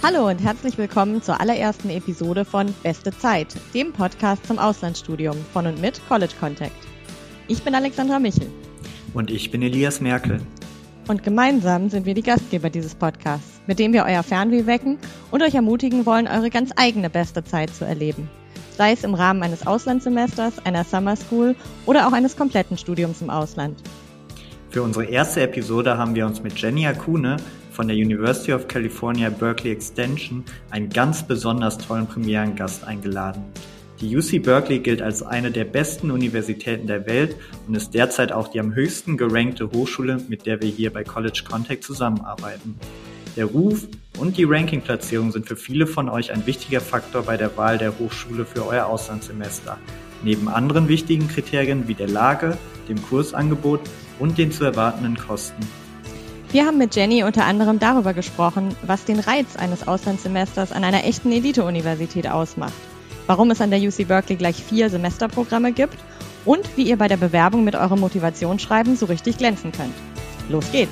Hallo und herzlich willkommen zur allerersten Episode von Beste Zeit, dem Podcast zum Auslandsstudium von und mit College Contact. Ich bin Alexandra Michel. Und ich bin Elias Merkel. Und gemeinsam sind wir die Gastgeber dieses Podcasts, mit dem wir euer Fernweh wecken und euch ermutigen wollen, eure ganz eigene beste Zeit zu erleben. Sei es im Rahmen eines Auslandssemesters, einer Summer School oder auch eines kompletten Studiums im Ausland. Für unsere erste Episode haben wir uns mit Jenny Akune von der University of California Berkeley Extension einen ganz besonders tollen Premierengast eingeladen. Die UC Berkeley gilt als eine der besten Universitäten der Welt und ist derzeit auch die am höchsten gerankte Hochschule, mit der wir hier bei College Contact zusammenarbeiten. Der Ruf und die Rankingplatzierung sind für viele von euch ein wichtiger Faktor bei der Wahl der Hochschule für euer Auslandssemester. Neben anderen wichtigen Kriterien wie der Lage, dem Kursangebot und den zu erwartenden Kosten. Wir haben mit Jenny unter anderem darüber gesprochen, was den Reiz eines Auslandssemesters an einer echten Elite-Universität ausmacht, warum es an der UC Berkeley gleich vier Semesterprogramme gibt und wie ihr bei der Bewerbung mit eurem Motivationsschreiben so richtig glänzen könnt. Los geht's!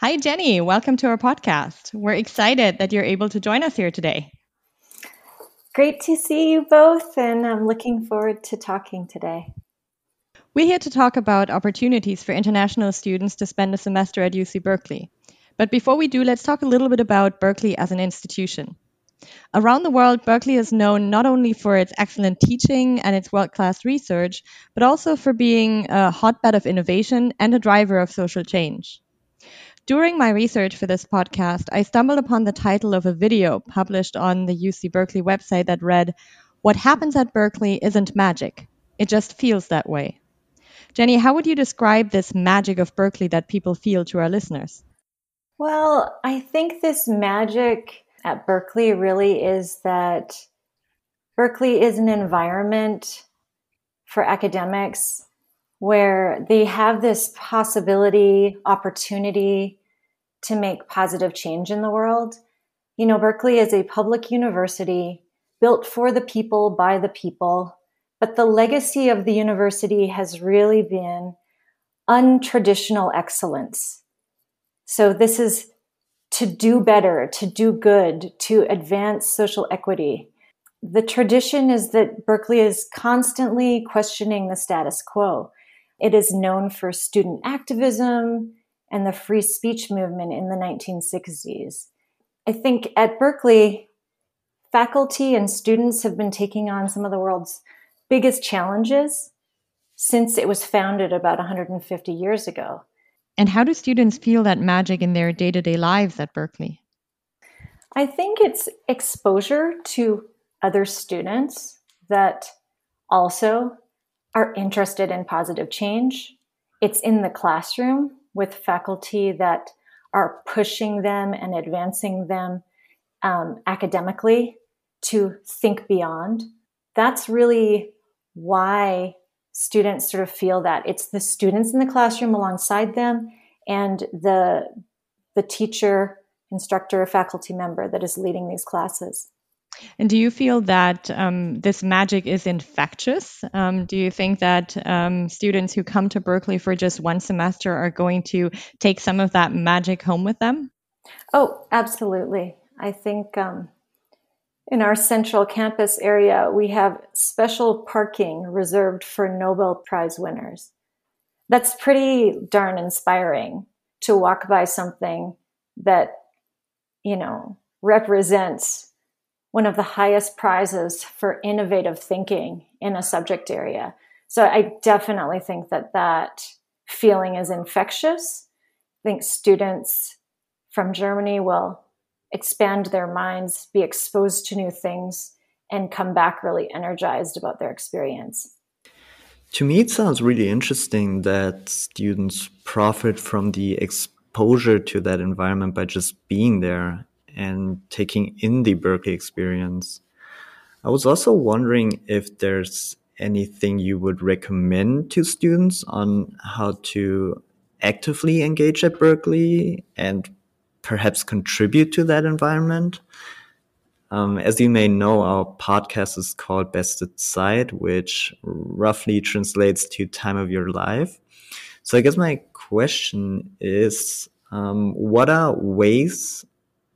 Hi, Jenny. Welcome to our podcast. We're excited that you're able to join us here today. Great to see you both, and I'm looking forward to talking today. We're here to talk about opportunities for international students to spend a semester at UC Berkeley. But before we do, let's talk a little bit about Berkeley as an institution. Around the world, Berkeley is known not only for its excellent teaching and its world class research, but also for being a hotbed of innovation and a driver of social change. During my research for this podcast, I stumbled upon the title of a video published on the UC Berkeley website that read, What happens at Berkeley isn't magic, it just feels that way. Jennie, how would you describe this magic of Berkeley that people feel to our listeners? Well, I think this magic at Berkeley really is that Berkeley is an environment for academics where they have this possibility, opportunity to make positive change in the world. You know, Berkeley is a public university built for the people by the people, but the legacy of the university has really been untraditional excellence. So this is to do better, to do good, to advance social equity. The tradition is that Berkeley is constantly questioning the status quo. It is known for student activism and the free speech movement in the 1960s. I think at Berkeley, faculty and students have been taking on some of the world's biggest challenges since it was founded about 150 years ago. And how do students feel that magic in their day to day lives at Berkeley? I think it's exposure to other students that also are interested in positive change. It's in the classroom with faculty that are pushing them and advancing them um, academically to think beyond. That's really why students sort of feel that it's the students in the classroom alongside them and the the teacher instructor or faculty member that is leading these classes and do you feel that um, this magic is infectious? Um, do you think that um, students who come to Berkeley for just one semester are going to take some of that magic home with them? Oh, absolutely. I think um, in our central campus area, we have special parking reserved for Nobel Prize winners. That's pretty darn inspiring to walk by something that, you know, represents one of the highest prizes for innovative thinking in a subject area. So I definitely think that that feeling is infectious. I think students from Germany will expand their minds, be exposed to new things, and come back really energized about their experience. To me, it sounds really interesting that students profit from the exposure to that environment by just being there and taking in the Berkeley experience. I was also wondering if there's anything you would recommend to students on how to actively engage at Berkeley and perhaps contribute to that environment. Um, as you may know, our podcast is called Beste Zeit, which roughly translates to time of your life. So I guess my question is, um, what are ways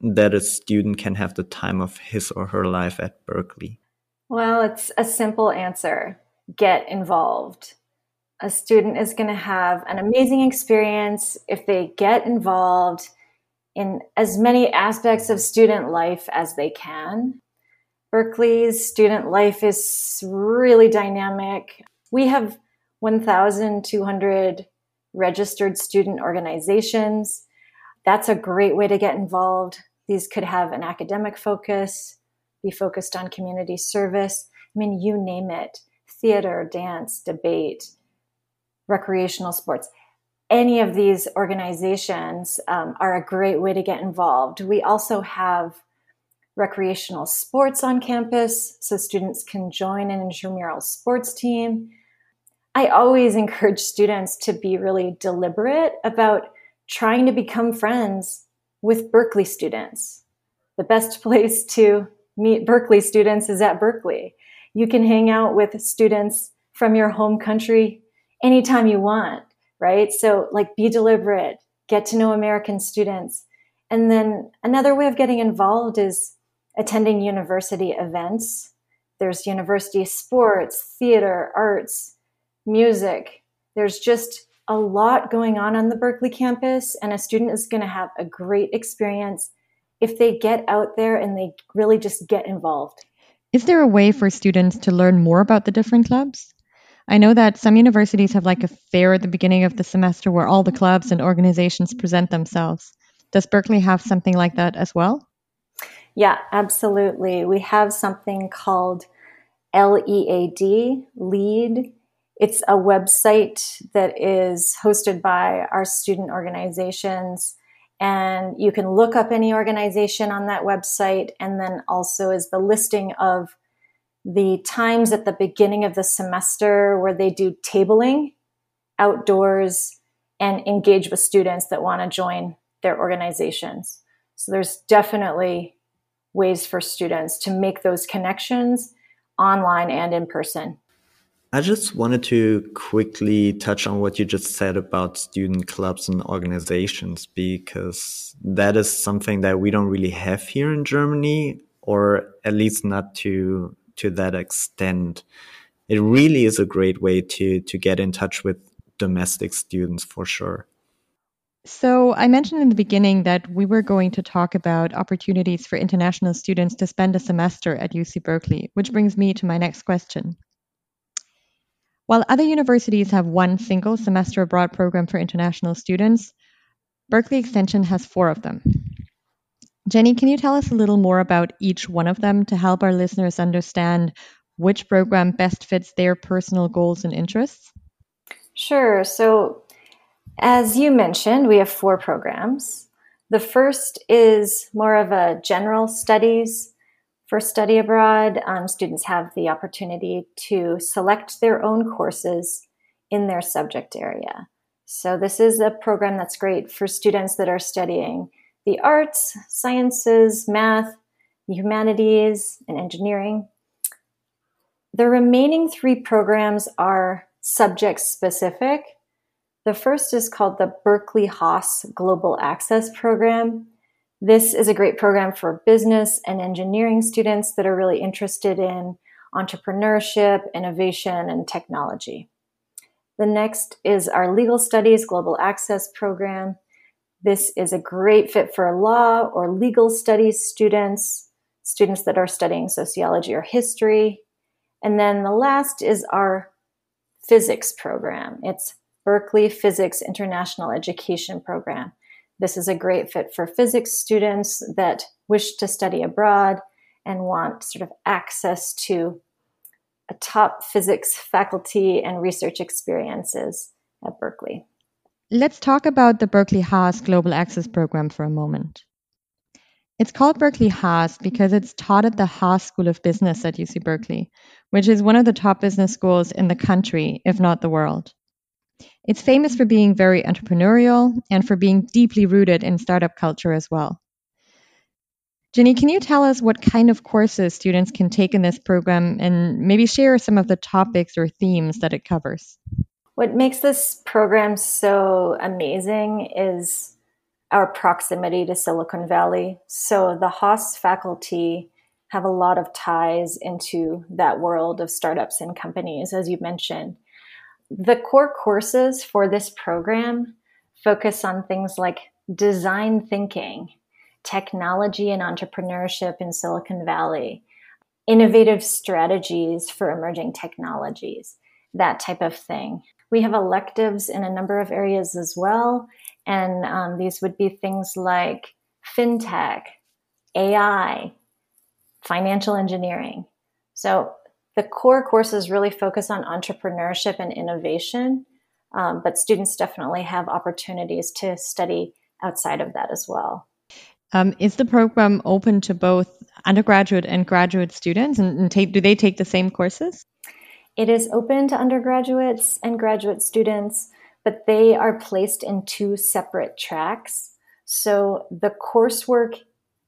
that a student can have the time of his or her life at Berkeley? Well, it's a simple answer get involved. A student is going to have an amazing experience if they get involved in as many aspects of student life as they can. Berkeley's student life is really dynamic. We have 1,200 registered student organizations. That's a great way to get involved. These could have an academic focus, be focused on community service. I mean, you name it theater, dance, debate, recreational sports. Any of these organizations um, are a great way to get involved. We also have recreational sports on campus so students can join an intramural sports team. I always encourage students to be really deliberate about trying to become friends with Berkeley students. The best place to meet Berkeley students is at Berkeley. You can hang out with students from your home country anytime you want, right? So, like, be deliberate, get to know American students. And then another way of getting involved is attending university events. There's university sports, theater, arts, music. There's just a lot going on on the Berkeley campus, and a student is going to have a great experience if they get out there and they really just get involved. Is there a way for students to learn more about the different clubs? I know that some universities have like a fair at the beginning of the semester where all the clubs and organizations present themselves. Does Berkeley have something like that as well? Yeah, absolutely. We have something called LEAD, LEAD. It's a website that is hosted by our student organizations. And you can look up any organization on that website. And then also is the listing of the times at the beginning of the semester where they do tabling outdoors and engage with students that want to join their organizations. So there's definitely ways for students to make those connections online and in person. I just wanted to quickly touch on what you just said about student clubs and organizations, because that is something that we don't really have here in Germany, or at least not to to that extent. It really is a great way to to get in touch with domestic students for sure. So, I mentioned in the beginning that we were going to talk about opportunities for international students to spend a semester at UC Berkeley, which brings me to my next question. While other universities have one single semester abroad program for international students, Berkeley Extension has four of them. Jennie, can you tell us a little more about each one of them to help our listeners understand which program best fits their personal goals and interests? Sure. So, as you mentioned, we have four programs. The first is more of a general studies. For study abroad, um, students have the opportunity to select their own courses in their subject area. So, this is a program that's great for students that are studying the arts, sciences, math, the humanities, and engineering. The remaining three programs are subject specific the first is called the Berkeley Haas Global Access Program. This is a great program for business and engineering students that are really interested in entrepreneurship, innovation, and technology. The next is our Legal Studies Global Access Program. This is a great fit for law or legal studies students, students that are studying sociology or history. And then the last is our physics program. It's Berkeley Physics International Education Program. This is a great fit for physics students that wish to study abroad and want sort of access to a top physics faculty and research experiences at Berkeley. Let's talk about the Berkeley Haas Global Access Program for a moment. It's called Berkeley Haas because it's taught at the Haas School of Business at UC Berkeley, which is one of the top business schools in the country, if not the world. It's famous for being very entrepreneurial and for being deeply rooted in startup culture as well. Jennie, can you tell us what kind of courses students can take in this program and maybe share some of the topics or themes that it covers? What makes this program so amazing is our proximity to Silicon Valley. So the Haas faculty have a lot of ties into that world of startups and companies, as you mentioned. The core courses for this program focus on things like design thinking, technology and entrepreneurship in Silicon Valley, innovative strategies for emerging technologies, that type of thing. We have electives in a number of areas as well. And um, these would be things like fintech, AI, financial engineering. So the core courses really focus on entrepreneurship and innovation, um, but students definitely have opportunities to study outside of that as well. Um, is the program open to both undergraduate and graduate students, and, and take, do they take the same courses? It is open to undergraduates and graduate students, but they are placed in two separate tracks. So the coursework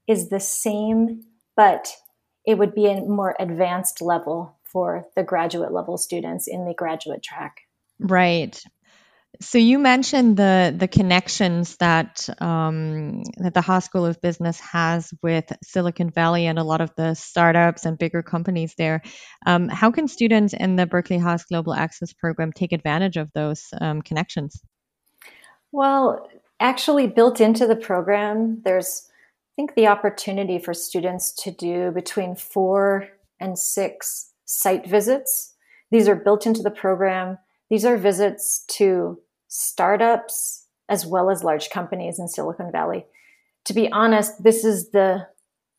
is the same, but it would be a more advanced level for the graduate level students in the graduate track. Right. So you mentioned the the connections that um, that the Haas School of Business has with Silicon Valley and a lot of the startups and bigger companies there. Um, how can students in the Berkeley Haas Global Access Program take advantage of those um, connections? Well, actually, built into the program, there's I think the opportunity for students to do between four and six site visits. These are built into the program. These are visits to startups as well as large companies in Silicon Valley. To be honest, this is the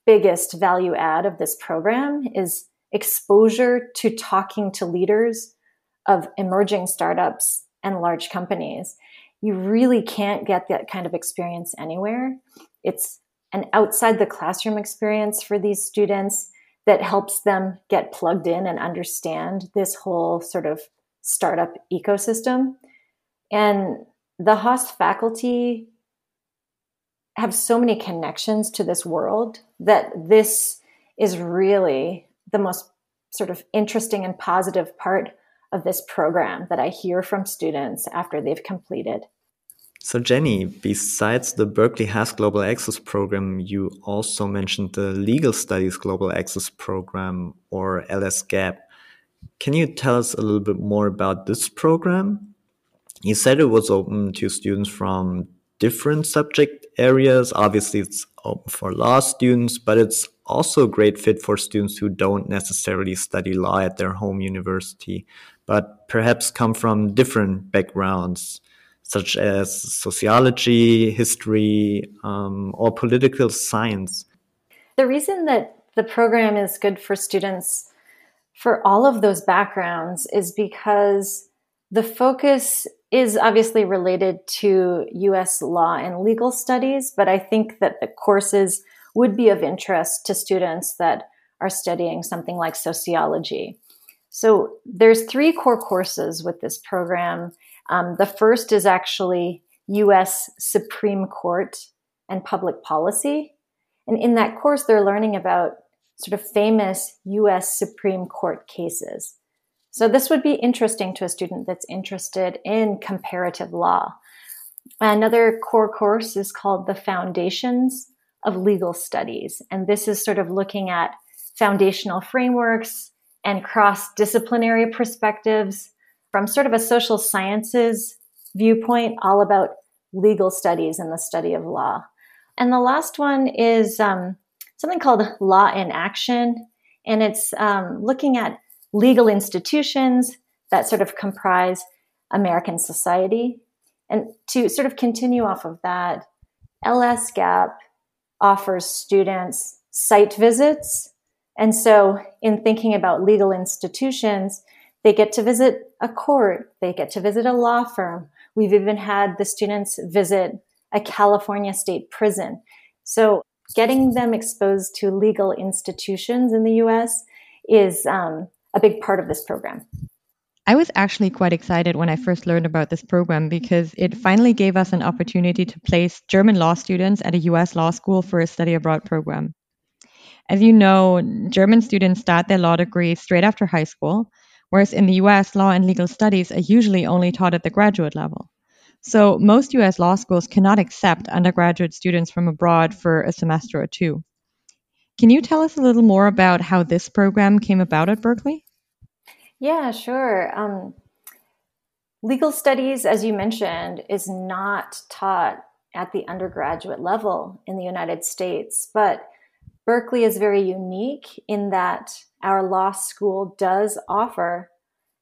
biggest value add of this program is exposure to talking to leaders of emerging startups and large companies. You really can't get that kind of experience anywhere. It's an outside the classroom experience for these students that helps them get plugged in and understand this whole sort of startup ecosystem. And the Haas faculty have so many connections to this world that this is really the most sort of interesting and positive part of this program that I hear from students after they've completed. So, Jennie, besides the Berkeley Haas Global Access Program, you also mentioned the Legal Studies Global Access Program or LSGAP. Can you tell us a little bit more about this program? You said it was open to students from different subject areas. Obviously, it's open for law students, but it's also a great fit for students who don't necessarily study law at their home university, but perhaps come from different backgrounds such as sociology, history, um, or political science. The reason that the program is good for students for all of those backgrounds is because the focus is obviously related to US law and legal studies, but I think that the courses would be of interest to students that are studying something like sociology. So there's three core courses with this program um, the first is actually US Supreme Court and public policy. And in that course, they're learning about sort of famous US Supreme Court cases. So this would be interesting to a student that's interested in comparative law. Another core course is called the Foundations of Legal Studies. And this is sort of looking at foundational frameworks and cross disciplinary perspectives from sort of a social sciences viewpoint, all about legal studies and the study of law. And the last one is um, something called Law in Action, and it's um, looking at legal institutions that sort of comprise American society. And to sort of continue off of that, LSGAP offers students site visits. And so, in thinking about legal institutions, they get to visit a court, they get to visit a law firm. We've even had the students visit a California state prison. So, getting them exposed to legal institutions in the US is um, a big part of this program. I was actually quite excited when I first learned about this program because it finally gave us an opportunity to place German law students at a US law school for a study abroad program. As you know, German students start their law degree straight after high school, whereas in the US, law and legal studies are usually only taught at the graduate level. So most US law schools cannot accept undergraduate students from abroad for a semester or two. Can you tell us a little more about how this program came about at Berkeley? Yeah, sure. Um, legal studies, as you mentioned, is not taught at the undergraduate level in the United States, but Berkeley is very unique in that our law school does offer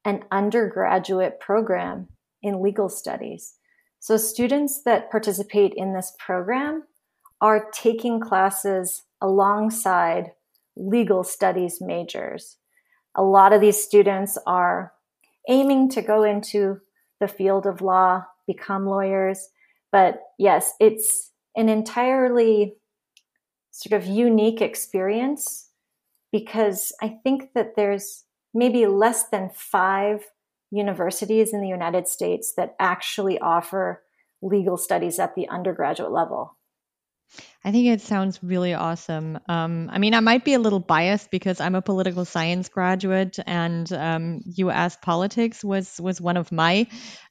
an undergraduate program in legal studies. So students that participate in this program are taking classes alongside legal studies majors. A lot of these students are aiming to go into the field of law, become lawyers. But yes, it's an entirely sort of unique experience because I think that there's maybe less than five universities in the United States that actually offer legal studies at the undergraduate level. I think it sounds really awesome. Um, I mean, I might be a little biased because I'm a political science graduate, and um, U.S. politics was was one of my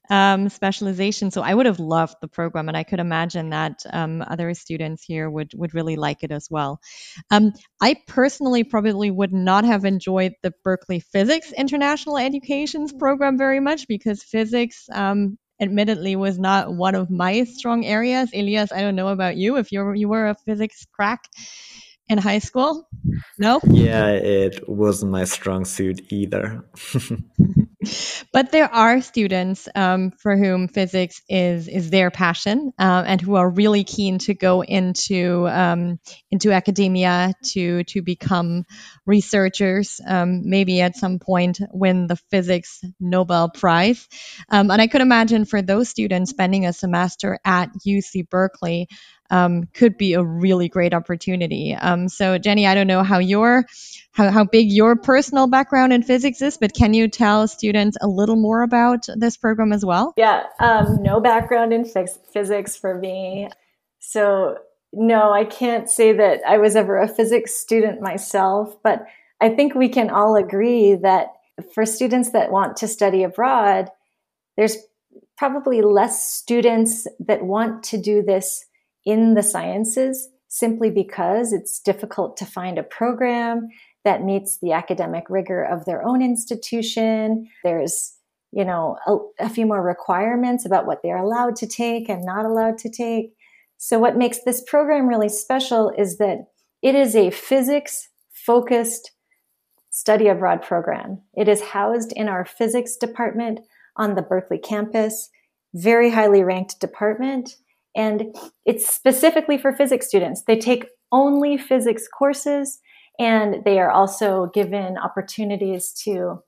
um, specializations. So I would have loved the program, and I could imagine that um, other students here would would really like it as well. Um, I personally probably would not have enjoyed the Berkeley Physics International Educations program very much because physics um, admittedly was not one of my strong areas. Elias, I don't know about you if you you were a physics crack in high school. No? Yeah, it wasn't my strong suit either. but there are students um, for whom physics is is their passion uh, and who are really keen to go into um, into academia to to become researchers um, maybe at some point win the physics nobel prize um, and i could imagine for those students spending a semester at uc berkeley um, could be a really great opportunity. Um, so, Jennie, I don't know how your how, how big your personal background in physics is, but can you tell students a little more about this program as well? Yeah, um, no background in physics for me. So, no, I can't say that I was ever a physics student myself, but I think we can all agree that for students that want to study abroad, there's probably less students that want to do this in the sciences simply because it's difficult to find a program that meets the academic rigor of their own institution. There's, you know, a, a, few more requirements about what they're allowed to take and not allowed to take. So what makes this program really special is that it is a physics focused study abroad program. It is housed in our physics department on the Berkeley campus, very highly ranked department. And it's specifically for physics students. They take only physics courses and they are also given opportunities to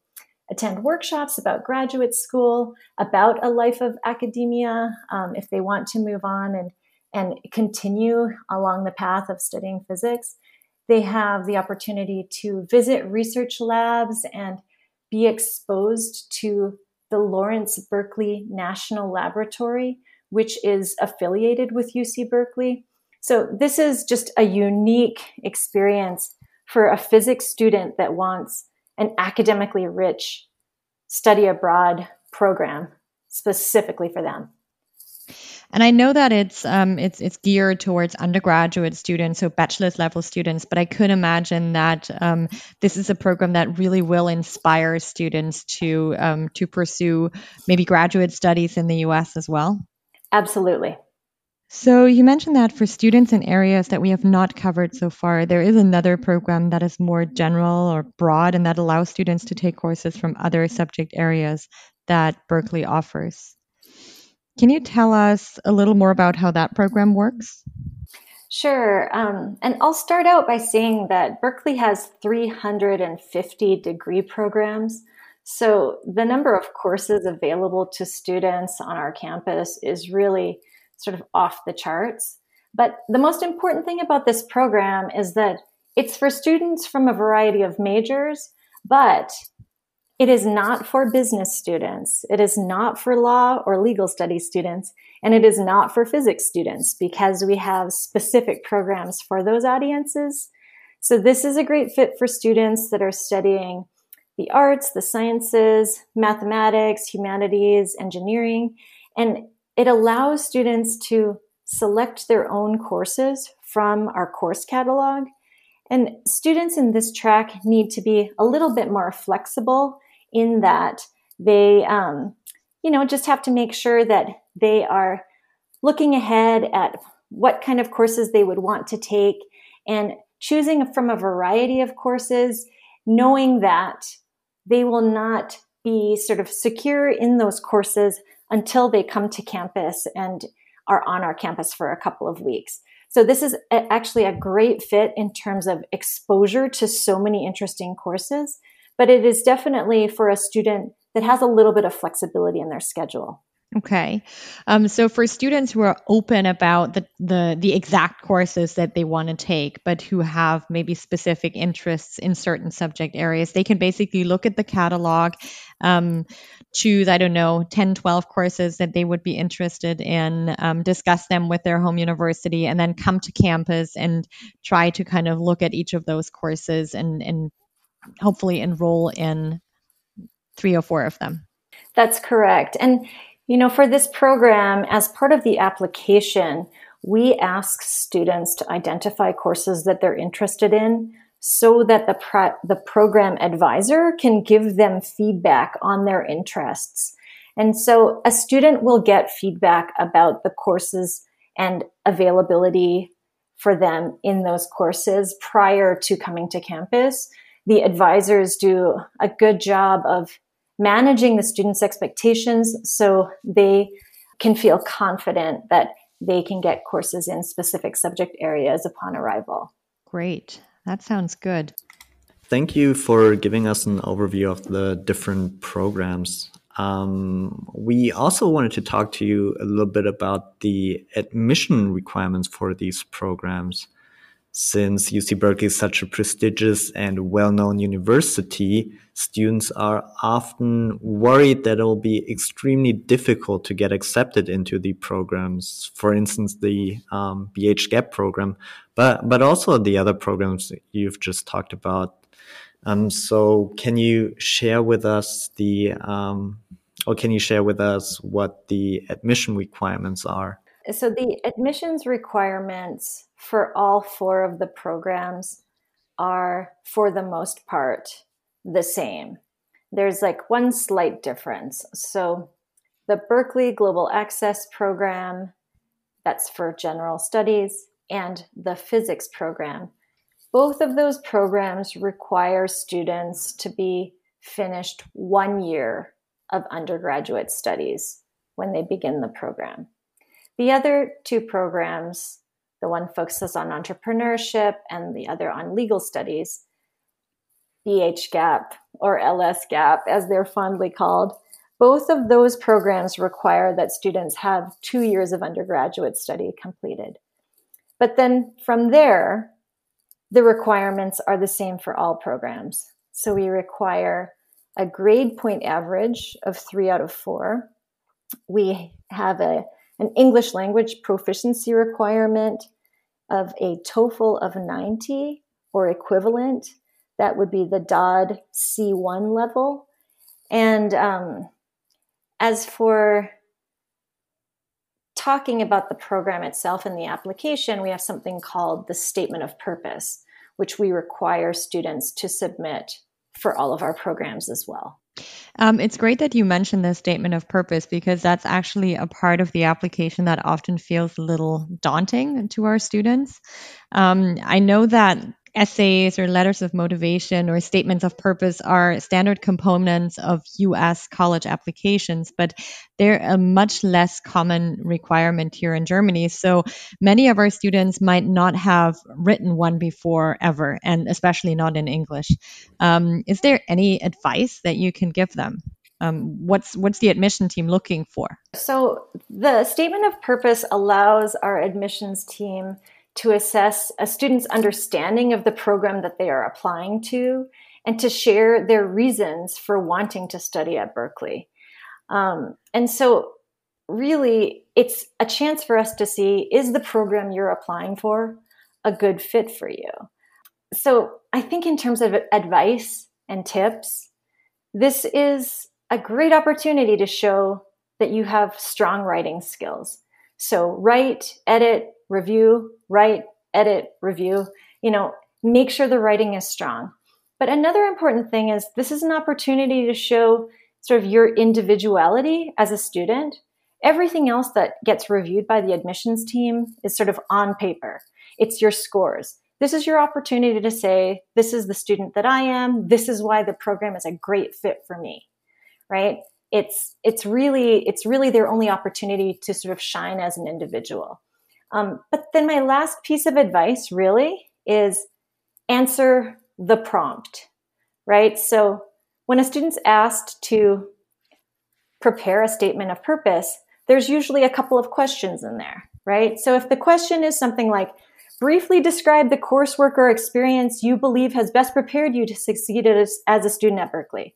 attend workshops about graduate school, about a life of academia, um, if they want to move on and, and continue along the path of studying physics. They have the opportunity to visit research labs and be exposed to the Lawrence Berkeley National Laboratory, which is affiliated with UC Berkeley. So this is just a unique experience for a physics student that wants an academically rich study abroad program specifically for them. And I know that it's um, it's it's geared towards undergraduate students, so bachelor's level students. But I could imagine that um, this is a program that really will inspire students to um, to pursue maybe graduate studies in the U.S. as well. Absolutely. So you mentioned that for students in areas that we have not covered so far, there is another program that is more general or broad and that allows students to take courses from other subject areas that Berkeley offers. Can you tell us a little more about how that program works? Sure. Um, and I'll start out by saying that Berkeley has 350 degree programs. So the number of courses available to students on our campus is really sort of off the charts. But the most important thing about this program is that it's for students from a variety of majors, but it is not for business students. It is not for law or legal studies students. And it is not for physics students because we have specific programs for those audiences. So this is a great fit for students that are studying the arts, the sciences, mathematics, humanities, engineering, and it allows students to select their own courses from our course catalog. And students in this track need to be a little bit more flexible in that they, um, you know, just have to make sure that they are looking ahead at what kind of courses they would want to take and choosing from a variety of courses, knowing that they will not be sort of secure in those courses until they come to campus and are on our campus for a couple of weeks. So this is actually a great fit in terms of exposure to so many interesting courses, but it is definitely for a student that has a little bit of flexibility in their schedule. Okay. Um, so for students who are open about the, the, the exact courses that they want to take, but who have maybe specific interests in certain subject areas, they can basically look at the catalog, um, choose, I don't know, 10, 12 courses that they would be interested in, um, discuss them with their home university, and then come to campus and try to kind of look at each of those courses and, and hopefully enroll in three or four of them. That's correct. And you know, for this program, as part of the application, we ask students to identify courses that they're interested in so that the, pro- the program advisor can give them feedback on their interests. And so a student will get feedback about the courses and availability for them in those courses prior to coming to campus. The advisors do a good job of managing the students' expectations so they can feel confident that they can get courses in specific subject areas upon arrival. Great. That sounds good. Thank you for giving us an overview of the different programs. Um, we also wanted to talk to you a little bit about the admission requirements for these programs. Since UC Berkeley is such a prestigious and well-known university, students are often worried that it will be extremely difficult to get accepted into the programs. For instance, the um, BH Gap program, but but also the other programs you've just talked about. Um, so, can you share with us the um, or can you share with us what the admission requirements are? So, the admissions requirements for all four of the programs are, for the most part, the same. There's like one slight difference. So, the Berkeley Global Access Program, that's for general studies, and the physics program. Both of those programs require students to be finished one year of undergraduate studies when they begin the program. The other two programs the one focuses on entrepreneurship and the other on legal studies. BH Gap or LS Gap, as they're fondly called. Both of those programs require that students have two years of undergraduate study completed. But then from there, the requirements are the same for all programs. So we require a grade point average of three out of four. We have a, an English language proficiency requirement of a TOEFL of 90 or equivalent. That would be the DOD C1 level. And um, as for talking about the program itself and the application, we have something called the Statement of Purpose, which we require students to submit for all of our programs as well. Um, it's great that you mentioned the statement of purpose because that's actually a part of the application that often feels a little daunting to our students. Um, I know that essays or letters of motivation or statements of purpose are standard components of US college applications, but they're a much less common requirement here in Germany. So many of our students might not have written one before ever, and especially not in English. Um, is there any advice that you can give them? Um, what's what's the admission team looking for? So the statement of purpose allows our admissions team to assess a student's understanding of the program that they are applying to and to share their reasons for wanting to study at Berkeley. Um, and so, really, it's a chance for us to see is the program you're applying for a good fit for you? So, I think in terms of advice and tips, this is a great opportunity to show that you have strong writing skills. So write, edit, review, write, edit, review, you know, make sure the writing is strong. But another important thing is this is an opportunity to show sort of your individuality as a student. Everything else that gets reviewed by the admissions team is sort of on paper. It's your scores. This is your opportunity to say, this is the student that I am. This is why the program is a great fit for me, right? It's, it's really, it's really their only opportunity to sort of shine as an individual. Um, but then my last piece of advice really is answer the prompt, right? So when a student's asked to prepare a statement of purpose, there's usually a couple of questions in there, right? So if the question is something like, briefly describe the coursework or experience you believe has best prepared you to succeed as, as a student at Berkeley,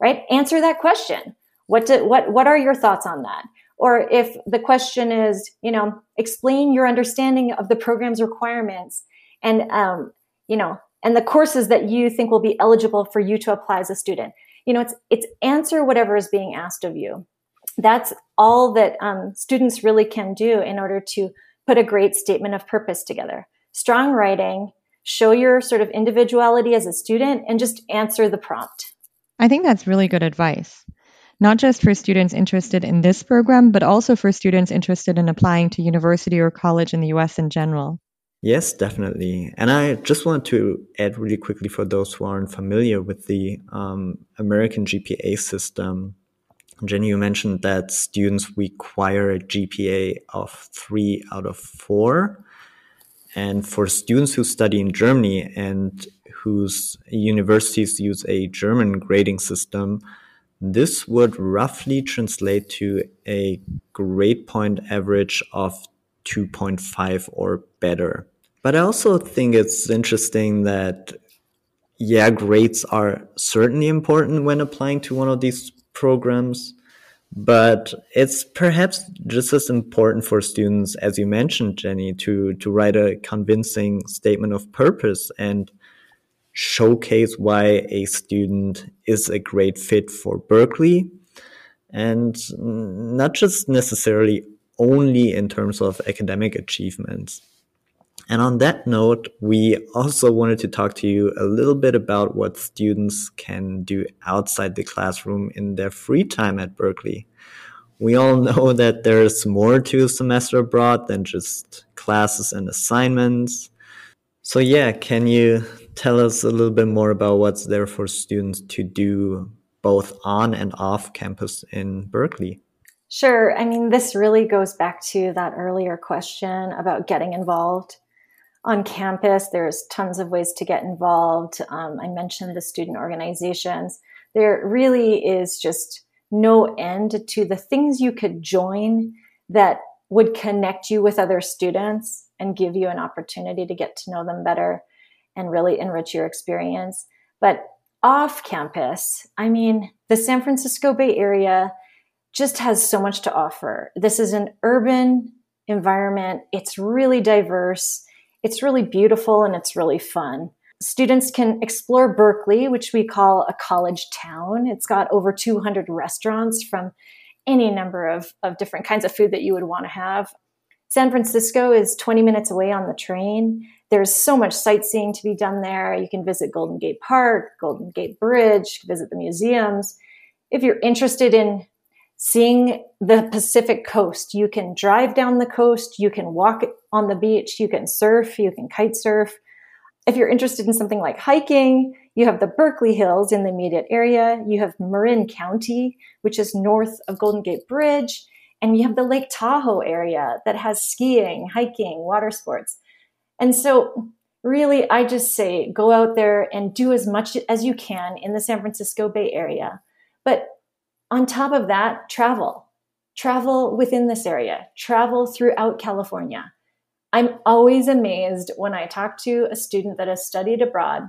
right? Answer that question. What, do, what, what are your thoughts on that? Or if the question is, you know, explain your understanding of the program's requirements and, um, you know, and the courses that you think will be eligible for you to apply as a student. You know, it's, it's answer whatever is being asked of you. That's all that um, students really can do in order to put a great statement of purpose together. Strong writing, show your sort of individuality as a student, and just answer the prompt. I think that's really good advice. Not just for students interested in this program, but also for students interested in applying to university or college in the US in general. Yes, definitely. And I just want to add really quickly for those who aren't familiar with the um, American GPA system. Jennie, you mentioned that students require a GPA of three out of four. And for students who study in Germany and whose universities use a German grading system, this would roughly translate to a grade point average of 2.5 or better. But I also think it's interesting that, yeah, grades are certainly important when applying to one of these programs, but it's perhaps just as important for students, as you mentioned, Jennie, to, to write a convincing statement of purpose and showcase why a student is a great fit for Berkeley and not just necessarily only in terms of academic achievements. And on that note, we also wanted to talk to you a little bit about what students can do outside the classroom in their free time at Berkeley. We all know that there's more to a semester abroad than just classes and assignments. So, yeah, can you tell us a little bit more about what's there for students to do both on and off campus in Berkeley? Sure. I mean, this really goes back to that earlier question about getting involved on campus. There's tons of ways to get involved. Um, I mentioned the student organizations. There really is just no end to the things you could join that would connect you with other students and give you an opportunity to get to know them better and really enrich your experience. But off campus, I mean, the San Francisco Bay Area just has so much to offer. This is an urban environment. It's really diverse. It's really beautiful and it's really fun. Students can explore Berkeley, which we call a college town. It's got over 200 restaurants from any number of, of different kinds of food that you would want to have. San Francisco is 20 minutes away on the train. There's so much sightseeing to be done there. You can visit Golden Gate Park, Golden Gate Bridge, visit the museums. If you're interested in seeing the Pacific coast. You can drive down the coast, you can walk on the beach, you can surf, you can kite surf. If you're interested in something like hiking, you have the Berkeley Hills in the immediate area. You have Marin County, which is north of Golden Gate Bridge. And you have the Lake Tahoe area that has skiing, hiking, water sports. And so, really, I just say go out there and do as much as you can in the San Francisco Bay Area. But on top of that, travel. Travel within this area, travel throughout California. I'm always amazed when I talk to a student that has studied abroad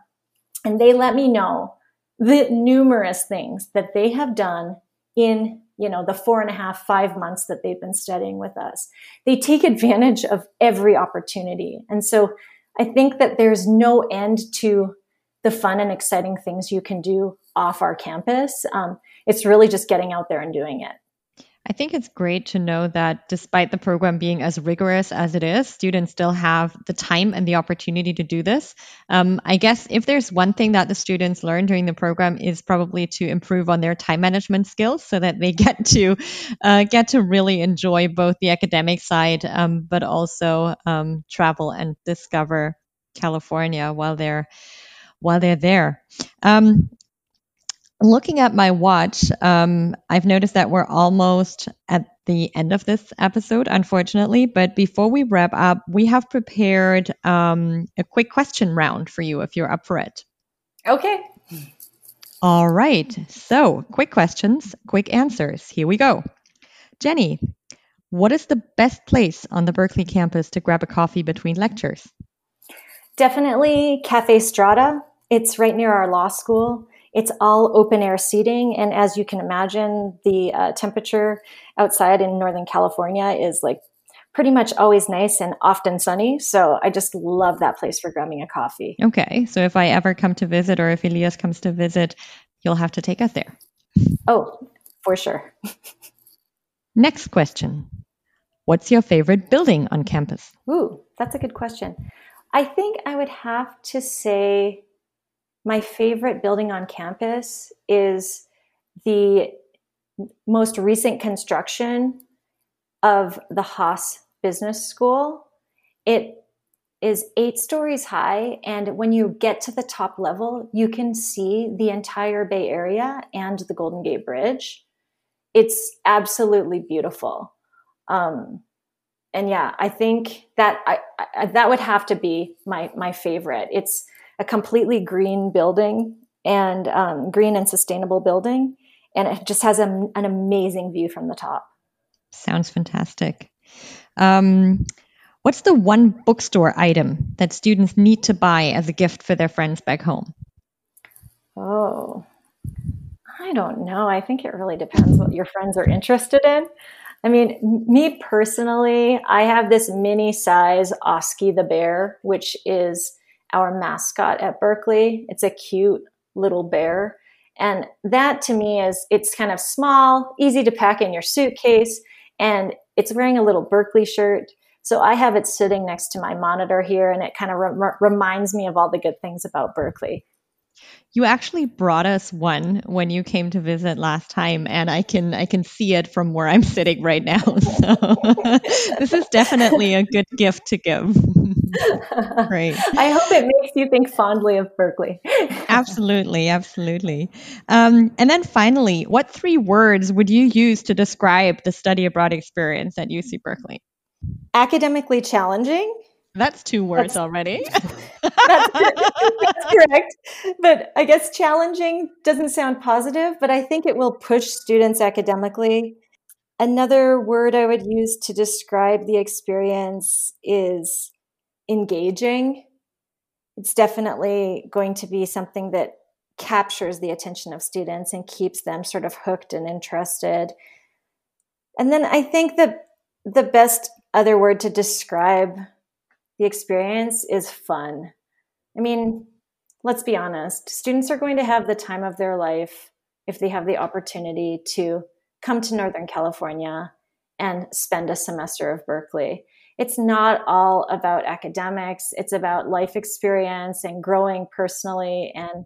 and they let me know the numerous things that they have done in you know the four and a half five months that they've been studying with us they take advantage of every opportunity and so i think that there's no end to the fun and exciting things you can do off our campus. Um, it's really just getting out there and doing it. I think it's great to know that despite the program being as rigorous as it is, students still have the time and the opportunity to do this. Um, I guess if there's one thing that the students learn during the program is probably to improve on their time management skills so that they get to uh, get to really enjoy both the academic side, um, but also um, travel and discover California while they're while they're there. Um, looking at my watch, um, I've noticed that we're almost at the end of this episode, unfortunately. But before we wrap up, we have prepared um, a quick question round for you if you're up for it. Okay. All right. So, quick questions, quick answers. Here we go. Jennie, what is the best place on the Berkeley campus to grab a coffee between lectures? Definitely Cafe Strada. It's right near our law school. It's all open air seating. And as you can imagine, the uh, temperature outside in Northern California is like pretty much always nice and often sunny. So I just love that place for grabbing a coffee. Okay. So if I ever come to visit or if Elias comes to visit, you'll have to take us there. Oh, for sure. Next question. What's your favorite building on campus? Ooh, that's a good question. I think I would have to say my favorite building on campus is the most recent construction of the Haas Business School. It is eight stories high, and when you get to the top level, you can see the entire Bay Area and the Golden Gate Bridge. It's absolutely beautiful. Um, and yeah, I think that I, I, that would have to be my my favorite. It's a completely green building and um, green and sustainable building. And it just has a, an amazing view from the top. Sounds fantastic. Um, what's the one bookstore item that students need to buy as a gift for their friends back home? Oh, I don't know. I think it really depends what your friends are interested in. I mean, me personally, I have this mini size Oski the bear, which is our mascot at Berkeley. It's a cute little bear. And that to me is, it's kind of small, easy to pack in your suitcase, and it's wearing a little Berkeley shirt. So I have it sitting next to my monitor here, and it kind of re- reminds me of all the good things about Berkeley. You actually brought us one when you came to visit last time, and I can I can see it from where I'm sitting right now. So this is definitely a good gift to give. Great. I hope it makes you think fondly of Berkeley. absolutely, absolutely. Um, and then finally, what three words would you use to describe the study abroad experience at UC Berkeley? Academically challenging. That's two words that's, already. that's, that's correct. But I guess challenging doesn't sound positive, but I think it will push students academically. Another word I would use to describe the experience is engaging. It's definitely going to be something that captures the attention of students and keeps them sort of hooked and interested. And then I think that the best other word to describe the experience is fun. I mean, let's be honest, students are going to have the time of their life if they have the opportunity to come to Northern California and spend a semester of Berkeley. It's not all about academics, it's about life experience and growing personally. And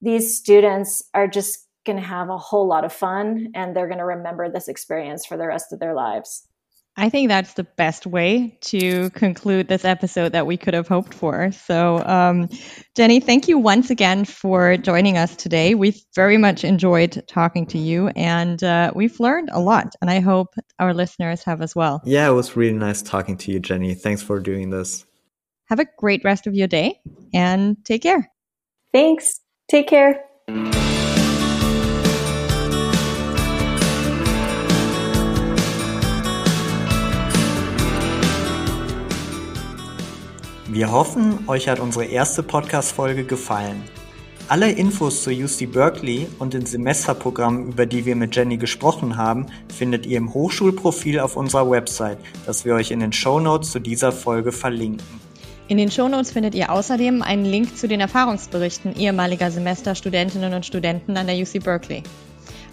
these students are just going to have a whole lot of fun and they're going to remember this experience for the rest of their lives. I think that's the best way to conclude this episode that we could have hoped for. So, um, Jennie, thank you once again for joining us today. We've very much enjoyed talking to you and uh, we've learned a lot, and I hope our listeners have as well. Yeah, it was really nice talking to you, Jennie. Thanks for doing this. Have a great rest of your day and take care. Thanks. Take care. Wir hoffen, euch hat unsere erste Podcast-Folge gefallen. Alle Infos zu UC Berkeley und den Semesterprogrammen, über die wir mit Jenny gesprochen haben, findet ihr im Hochschulprofil auf unserer Website, das wir euch in den Show Notes zu dieser Folge verlinken. In den Shownotes findet ihr außerdem einen Link zu den Erfahrungsberichten ehemaliger Semesterstudentinnen und Studenten an der UC Berkeley.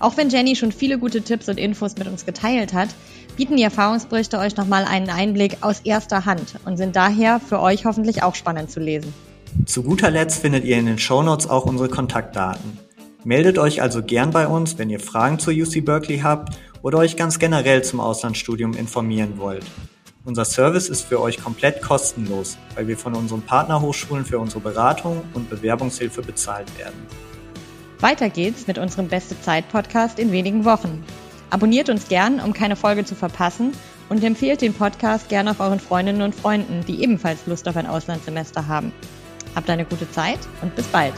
Auch wenn Jenny schon viele gute Tipps und Infos mit uns geteilt hat, bieten die Erfahrungsberichte euch nochmal einen Einblick aus erster Hand und sind daher für euch hoffentlich auch spannend zu lesen. Zu guter Letzt findet ihr in den Shownotes auch unsere Kontaktdaten. Meldet euch also gern bei uns, wenn ihr Fragen zur UC Berkeley habt oder euch ganz generell zum Auslandsstudium informieren wollt. Unser Service ist für euch komplett kostenlos, weil wir von unseren Partnerhochschulen für unsere Beratung und Bewerbungshilfe bezahlt werden. Weiter geht's mit unserem Beste Zeit Podcast in wenigen Wochen. Abonniert uns gern, um keine Folge zu verpassen und empfehlt den Podcast gern auf euren Freundinnen und Freunden, die ebenfalls Lust auf ein Auslandssemester haben. Habt eine gute Zeit und bis bald.